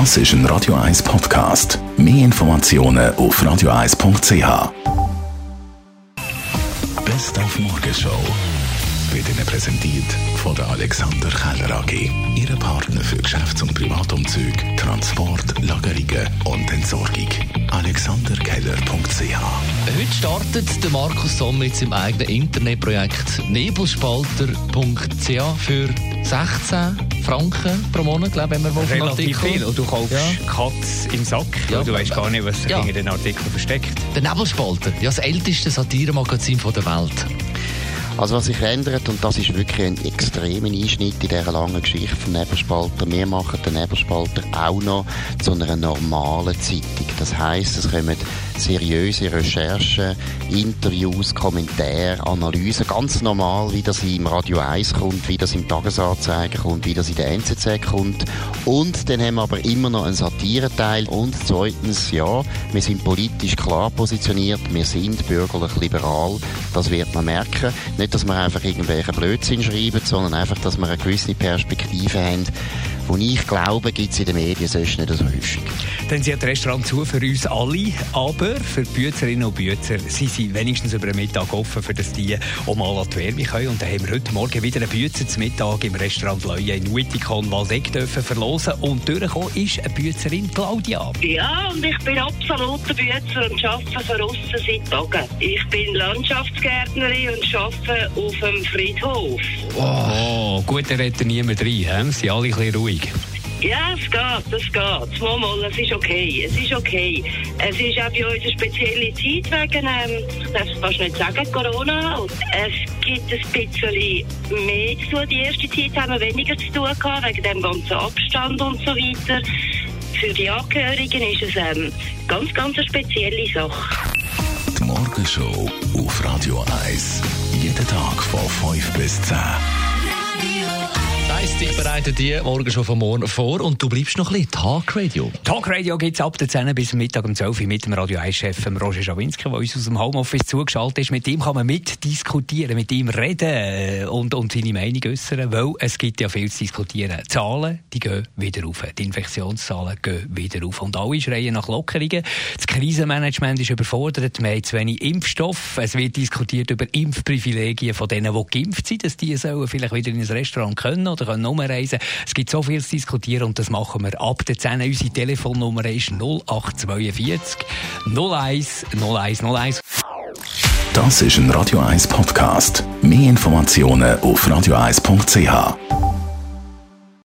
Das ist ein Radio 1 Podcast. Mehr Informationen auf radio1.ch. Best auf Morgenshow wird Ihnen präsentiert von der Alexander Keller AG. Ihre Partner für Geschäfts- und Privatumzug, Transport, Lagerungen und Entsorgung. AlexanderKeller.ch Heute startet der Markus Sommer mit seinem eigenen Internetprojekt nebelspalter.ch für 16 Franken pro Monat, glaube ich, wenn man Relativ viel. Und du kaufst Ja. Katz im Sack. Ja. und du weißt gar nicht, was sich Ja. hinter den Artikeln versteckt. Der Nebelspalter, ja, das älteste Satiremagazin von der Welt. Also was sich ändert, und das ist wirklich ein extremer Einschnitt in dieser langen Geschichte vom Nebelspalter, wir machen den Nebelspalter auch noch zu einer normalen Zeitung. Das heisst, es kommen seriöse Recherchen, Interviews, Kommentare, Analysen, ganz normal, wie das im Radio 1 kommt, wie das im Tagesanzeiger kommt, wie das in der NZZ kommt. Und dann haben wir aber immer noch einen Satireteil. Und zweitens, ja, wir sind politisch klar positioniert, wir sind bürgerlich liberal, das wird man merken. Nicht, dass wir einfach irgendwelchen Blödsinn schreiben, sondern einfach, dass wir eine gewisse Perspektive haben, wo ich glaube, gibt es in den Medien sonst nicht so häufig. Dann sind die Restaurants zu für uns alle, aber für die Büzerinnen und Büzer sind sie wenigstens über den Mittag offen, für dass die auch mal an die Wärme können. Und dann haben wir heute Morgen wieder einen Büzer zum Mittag im Restaurant Leue in Uetikon Waldeck dürfen verlosen. Und durchgekommen ist eine Büzerin Claudia. Ja, und ich bin absoluter Bützer und arbeite für Russen seit Tagen. Ich bin Landschaftsgärtnerin und arbeite auf dem Friedhof. Oh, gut, da redet niemand rein. He? Sind alle ein bisschen ruhig. Ja, es geht, es geht. Mal, mal, es ist okay, es ist okay. Es ist auch bei uns eine spezielle Zeit wegen, ähm, ich darf es fast nicht sagen, Corona. Und es gibt ein bisschen mehr zu tun. Die erste Zeit haben wir weniger zu tun gehabt, wegen dem ganzen Abstand und so weiter. Für die Angehörigen ist es ähm, ganz, ganz eine spezielle Sache. Die Morgenshow auf Radio 1. Jeden Tag von 5 bis 10. Ich bereite die morgen schon von morgen vor und du bleibst noch ein bisschen Tagradio. Talkradio gibt es ab der 10 bis Mittag um 12 Uhr mit dem Radio 1-Chef Roger Schawinski, der uns aus dem Homeoffice zugeschaltet ist. Mit ihm kann man mitdiskutieren, mit ihm reden äh, und, und seine Meinung äußern, weil es gibt ja viel zu diskutieren. Die Zahlen, die gehen wieder rauf. Die Infektionszahlen gehen wieder rauf. Und alle schreien nach Lockerungen. Das Krisenmanagement ist überfordert. Wir haben zu wenig Impfstoff. Es wird diskutiert über Impfprivilegien von denen, die geimpft sind, dass die sollen vielleicht wieder in ein Restaurant können oder können umreisen. Es gibt so viel zu diskutieren und das machen wir ab der 10. Unsere Telefonnummer ist 0842 01 01 01. Das ist ein Radio 1 Podcast. Mehr Informationen auf radio1.ch.